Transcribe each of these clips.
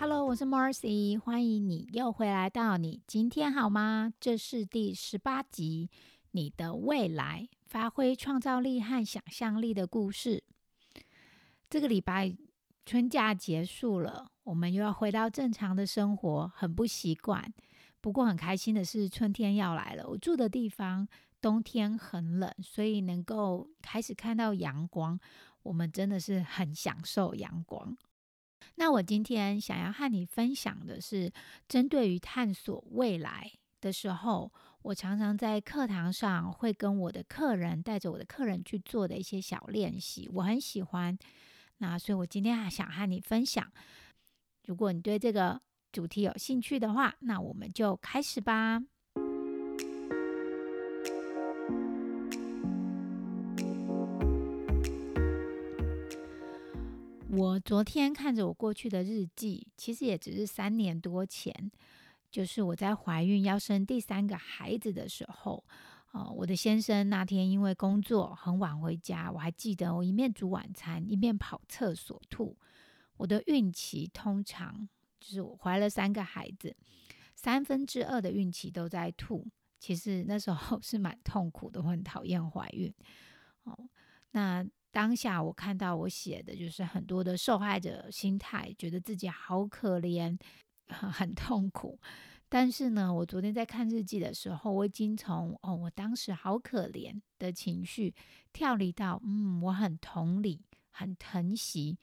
Hello，我是 Marcy，欢迎你又回来到你今天好吗？这是第十八集，你的未来发挥创造力和想象力的故事。这个礼拜春假结束了，我们又要回到正常的生活，很不习惯。不过很开心的是，春天要来了。我住的地方冬天很冷，所以能够开始看到阳光，我们真的是很享受阳光。那我今天想要和你分享的是，针对于探索未来的时候，我常常在课堂上会跟我的客人带着我的客人去做的一些小练习，我很喜欢。那所以，我今天还想和你分享。如果你对这个主题有兴趣的话，那我们就开始吧。我昨天看着我过去的日记，其实也只是三年多前，就是我在怀孕要生第三个孩子的时候。哦，我的先生那天因为工作很晚回家，我还记得我一面煮晚餐一面跑厕所吐。我的孕期通常就是我怀了三个孩子，三分之二的孕期都在吐。其实那时候 是蛮痛苦的，我很讨厌怀孕。哦，那当下我看到我写的就是很多的受害者心态，觉得自己好可怜，很痛苦。但是呢，我昨天在看日记的时候，我已经从哦，我当时好可怜的情绪跳离到嗯，我很同理，很疼惜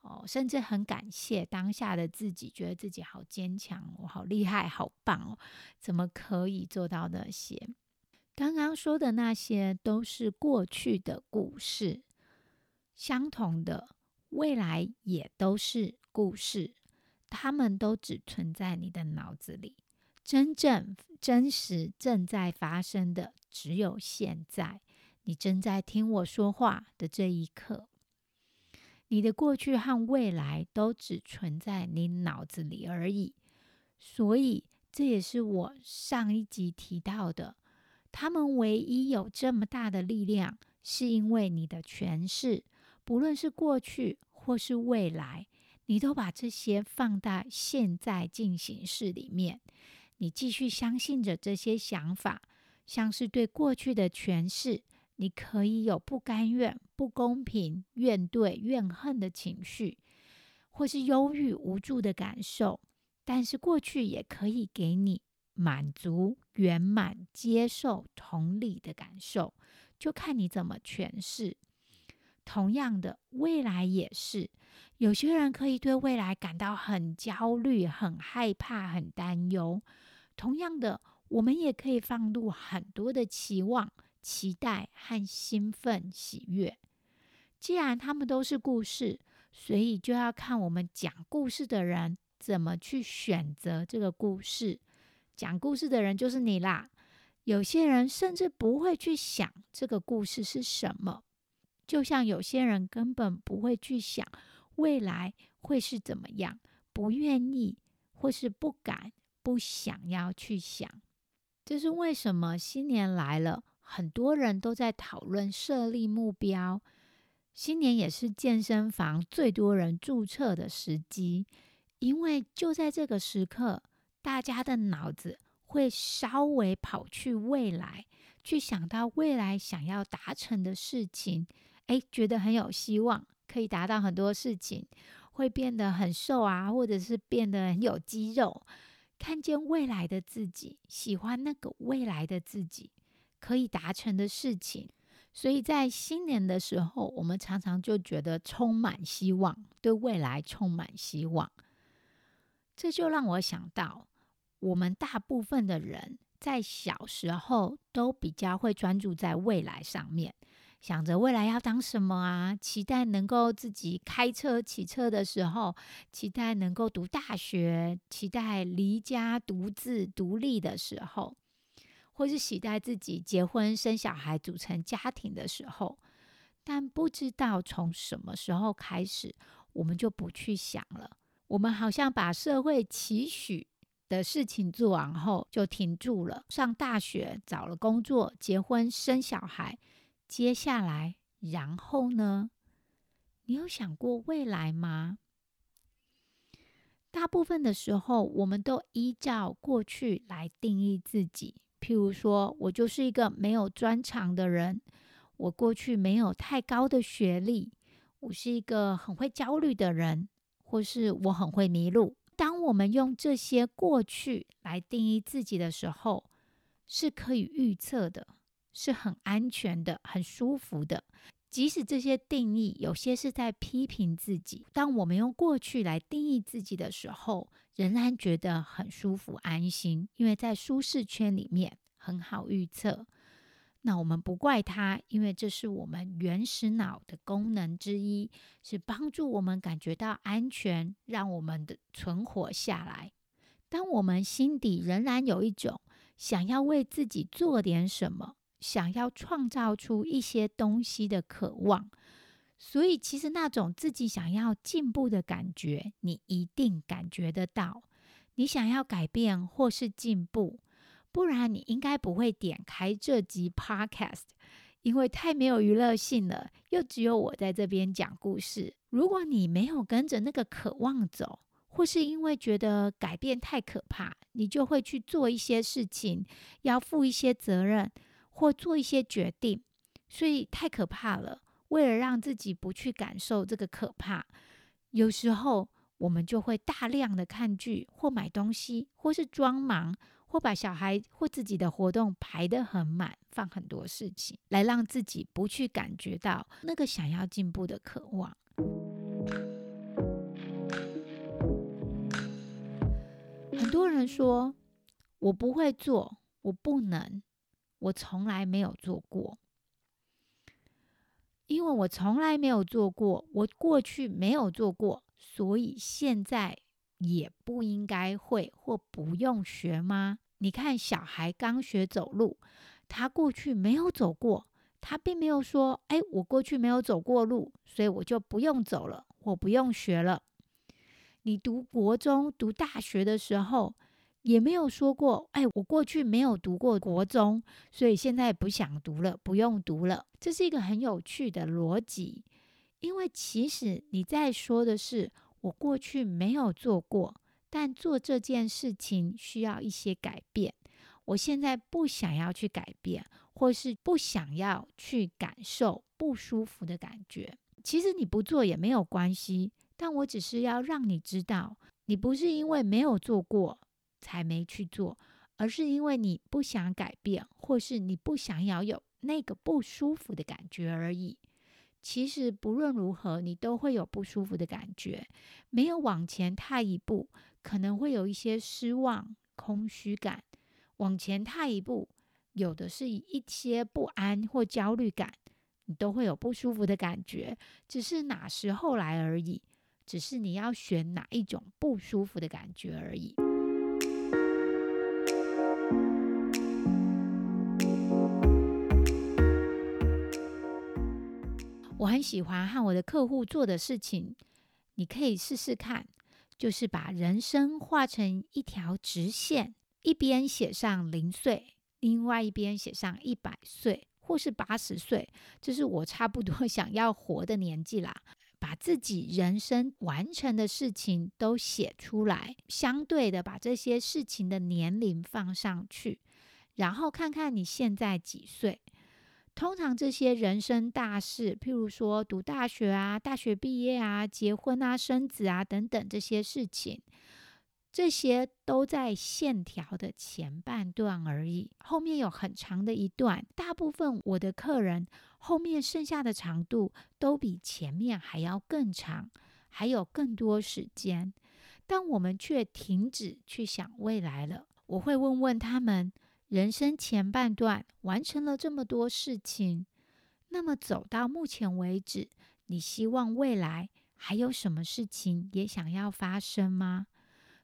哦，甚至很感谢当下的自己，觉得自己好坚强，我好厉害，好棒哦，怎么可以做到那些？刚刚说的那些都是过去的故事，相同的未来也都是故事，他们都只存在你的脑子里。真正真实正在发生的，只有现在。你正在听我说话的这一刻，你的过去和未来都只存在你脑子里而已。所以，这也是我上一集提到的。他们唯一有这么大的力量，是因为你的诠释，不论是过去或是未来，你都把这些放在现在进行式里面。你继续相信着这些想法，像是对过去的诠释。你可以有不甘愿、不公平、怨怼、怨恨的情绪，或是忧郁、无助的感受。但是过去也可以给你满足、圆满、接受、同理的感受，就看你怎么诠释。同样的，未来也是。有些人可以对未来感到很焦虑、很害怕、很担忧。同样的，我们也可以放入很多的期望、期待和兴奋、喜悦。既然他们都是故事，所以就要看我们讲故事的人怎么去选择这个故事。讲故事的人就是你啦。有些人甚至不会去想这个故事是什么，就像有些人根本不会去想未来会是怎么样，不愿意或是不敢。不想要去想，这是为什么？新年来了，很多人都在讨论设立目标。新年也是健身房最多人注册的时机，因为就在这个时刻，大家的脑子会稍微跑去未来，去想到未来想要达成的事情。诶，觉得很有希望，可以达到很多事情，会变得很瘦啊，或者是变得很有肌肉。看见未来的自己，喜欢那个未来的自己可以达成的事情，所以在新年的时候，我们常常就觉得充满希望，对未来充满希望。这就让我想到，我们大部分的人在小时候都比较会专注在未来上面，想着未来要当什么啊？期待能够自己开车、骑车的时候，期待能够读大学，期待离家独自独立的时候，或是期待自己结婚生小孩、组成家庭的时候。但不知道从什么时候开始，我们就不去想了。我们好像把社会期许的事情做完后，就停住了。上大学、找了工作、结婚、生小孩。接下来，然后呢？你有想过未来吗？大部分的时候，我们都依照过去来定义自己。譬如说，我就是一个没有专长的人，我过去没有太高的学历，我是一个很会焦虑的人，或是我很会迷路。当我们用这些过去来定义自己的时候，是可以预测的。是很安全的，很舒服的。即使这些定义有些是在批评自己，当我们用过去来定义自己的时候，仍然觉得很舒服、安心，因为在舒适圈里面很好预测。那我们不怪他，因为这是我们原始脑的功能之一，是帮助我们感觉到安全，让我们的存活下来。当我们心底仍然有一种想要为自己做点什么。想要创造出一些东西的渴望，所以其实那种自己想要进步的感觉，你一定感觉得到。你想要改变或是进步，不然你应该不会点开这集 Podcast，因为太没有娱乐性了，又只有我在这边讲故事。如果你没有跟着那个渴望走，或是因为觉得改变太可怕，你就会去做一些事情，要负一些责任。或做一些决定，所以太可怕了。为了让自己不去感受这个可怕，有时候我们就会大量的看剧，或买东西，或是装忙，或把小孩或自己的活动排得很满，放很多事情，来让自己不去感觉到那个想要进步的渴望。很多人说我不会做，我不能。我从来没有做过，因为我从来没有做过，我过去没有做过，所以现在也不应该会或不用学吗？你看，小孩刚学走路，他过去没有走过，他并没有说：“哎，我过去没有走过路，所以我就不用走了，我不用学了。”你读国中、读大学的时候。也没有说过，哎，我过去没有读过国中，所以现在不想读了，不用读了。这是一个很有趣的逻辑，因为其实你在说的是，我过去没有做过，但做这件事情需要一些改变。我现在不想要去改变，或是不想要去感受不舒服的感觉。其实你不做也没有关系，但我只是要让你知道，你不是因为没有做过。才没去做，而是因为你不想改变，或是你不想要有那个不舒服的感觉而已。其实不论如何，你都会有不舒服的感觉。没有往前踏一步，可能会有一些失望、空虚感；往前踏一步，有的是一些不安或焦虑感，你都会有不舒服的感觉。只是哪时候来而已，只是你要选哪一种不舒服的感觉而已。我很喜欢和我的客户做的事情，你可以试试看，就是把人生画成一条直线，一边写上零岁，另外一边写上一百岁或是八十岁，这是我差不多 想要活的年纪啦。把自己人生完成的事情都写出来，相对的把这些事情的年龄放上去，然后看看你现在几岁。通常这些人生大事，譬如说读大学啊、大学毕业啊、结婚啊、生子啊等等这些事情，这些都在线条的前半段而已，后面有很长的一段。大部分我的客人后面剩下的长度都比前面还要更长，还有更多时间，但我们却停止去想未来了。我会问问他们。人生前半段完成了这么多事情，那么走到目前为止，你希望未来还有什么事情也想要发生吗？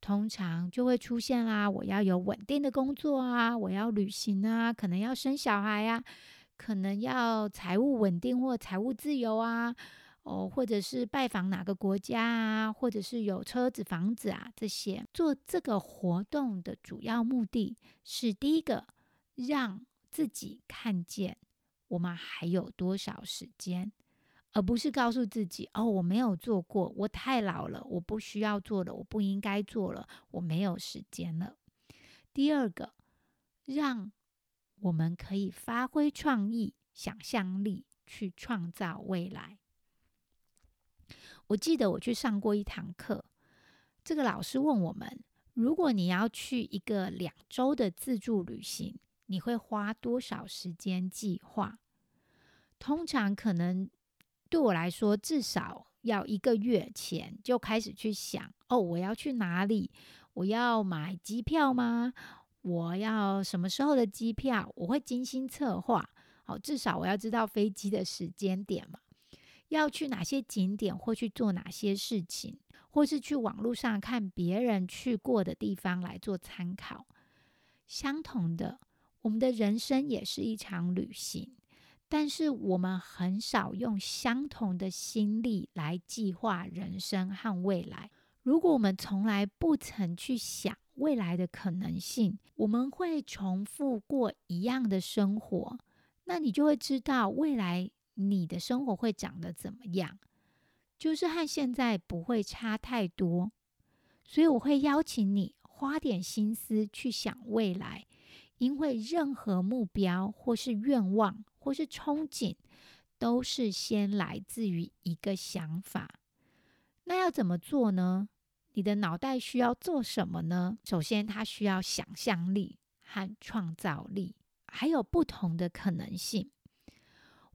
通常就会出现啦，我要有稳定的工作啊，我要旅行啊，可能要生小孩啊，可能要财务稳定或财务自由啊，哦，或者是拜访哪个国家啊，或者是有车子、房子啊，这些做这个活动的主要目的是第一个，让自己看见我们还有多少时间。而不是告诉自己：“哦，我没有做过，我太老了，我不需要做了，我不应该做了，我没有时间了。”第二个，让我们可以发挥创意、想象力去创造未来。我记得我去上过一堂课，这个老师问我们：“如果你要去一个两周的自助旅行，你会花多少时间计划？”通常可能。对我来说，至少要一个月前就开始去想哦，我要去哪里？我要买机票吗？我要什么时候的机票？我会精心策划。好，至少我要知道飞机的时间点嘛，要去哪些景点，或去做哪些事情，或是去网络上看别人去过的地方来做参考。相同的，我们的人生也是一场旅行。但是我们很少用相同的心力来计划人生和未来。如果我们从来不曾去想未来的可能性，我们会重复过一样的生活。那你就会知道未来你的生活会长得怎么样，就是和现在不会差太多。所以我会邀请你花点心思去想未来，因为任何目标或是愿望。或是憧憬，都是先来自于一个想法。那要怎么做呢？你的脑袋需要做什么呢？首先，它需要想象力和创造力，还有不同的可能性。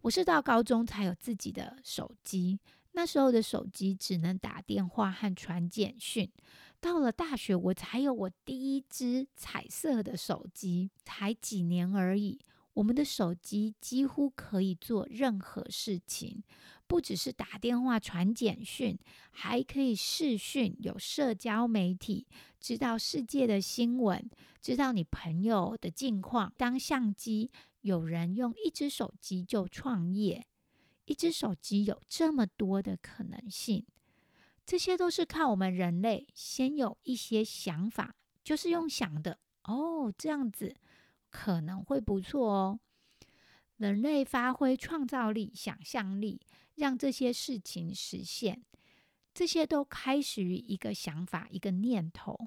我是到高中才有自己的手机，那时候的手机只能打电话和传简讯。到了大学，我才有我第一支彩色的手机，才几年而已。我们的手机几乎可以做任何事情，不只是打电话、传简讯，还可以视讯，有社交媒体，知道世界的新闻，知道你朋友的近况。当相机，有人用一只手机就创业，一只手机有这么多的可能性，这些都是靠我们人类先有一些想法，就是用想的哦，这样子。可能会不错哦。人类发挥创造力、想象力，让这些事情实现。这些都开始于一个想法、一个念头。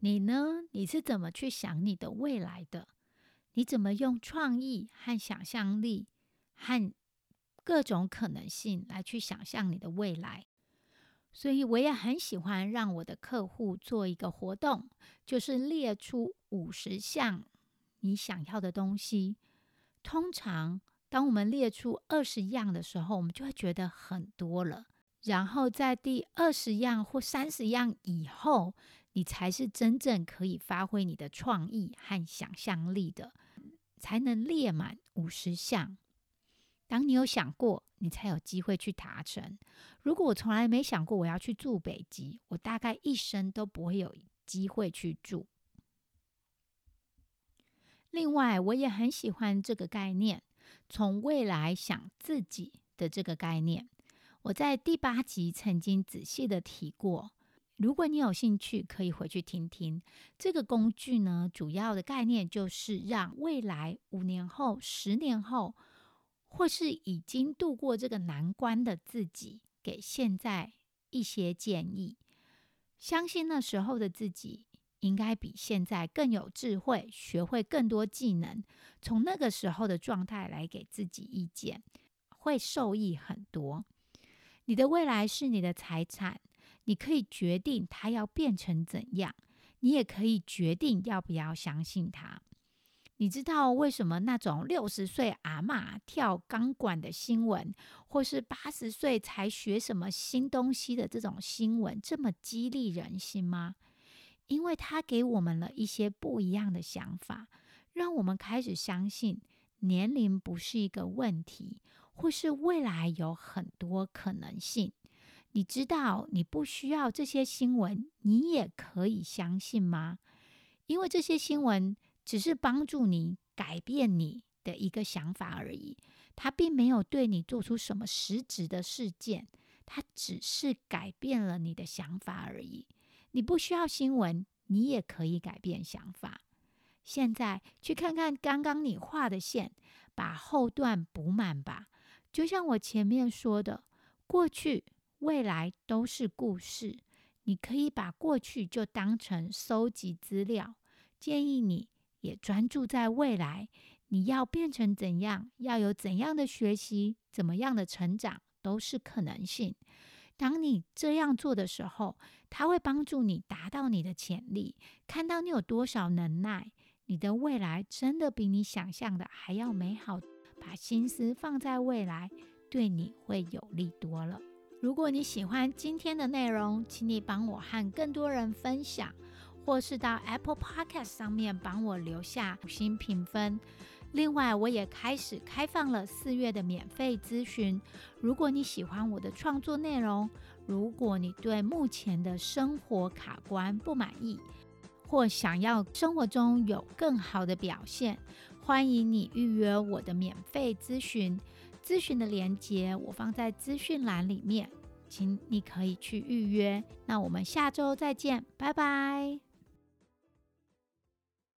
你呢？你是怎么去想你的未来的？你怎么用创意和想象力和各种可能性来去想象你的未来？所以我也很喜欢让我的客户做一个活动，就是列出五十项你想要的东西。通常当我们列出二十样的时候，我们就会觉得很多了。然后在第二十样或三十样以后，你才是真正可以发挥你的创意和想象力的。才能列满五十项。当你有想过，你才有机会去达成。如果我从来没想过我要去住北极，我大概一生都不会有机会去住。另外，我也很喜欢这个概念——从未来想自己的这个概念。我在第八集曾经仔细的提过。如果你有兴趣，可以回去听听这个工具呢。主要的概念就是让未来五年后、十年后，或是已经度过这个难关的自己，给现在一些建议。相信那时候的自己应该比现在更有智慧，学会更多技能。从那个时候的状态来给自己意见，会受益很多。你的未来是你的财产。你可以决定它要变成怎样，你也可以决定要不要相信它。你知道为什么那种六十岁阿嬷跳钢管的新闻，或是八十岁才学什么新东西的这种新闻这么激励人心吗？因为他给我们了一些不一样的想法，让我们开始相信年龄不是一个问题，或是未来有很多可能性。你知道你不需要这些新闻，你也可以相信吗？因为这些新闻。只是帮助你改变你的一个想法而已，它并没有对你做出什么实质的事件，它只是改变了你的想法而已。你不需要新闻，你也可以改变想法。现在去看看刚刚你画的线，把后段补满吧。就像我前面说的，过去、未来都是故事，你可以把过去就当成收集资料。建议你。也专注在未来，你要变成怎样，要有怎样的学习，怎么样的成长，都是可能性。当你这样做的时候，它会帮助你达到你的潜力，看到你有多少能耐，你的未来真的比你想象的还要美好。把心思放在未来，对你会有利多了。如果你喜欢今天的内容，请你帮我和更多人分享。或是到 Apple Podcast 上面帮我留下五星评分。另外，我也开始开放了四月的免费咨询。如果你喜欢我的创作内容，如果你对目前的生活卡关不满意，或想要生活中有更好的表现，欢迎你预约我的免费咨询。咨询的链接我放在资讯栏里面，请你可以去预约。那我们下周再见，拜拜。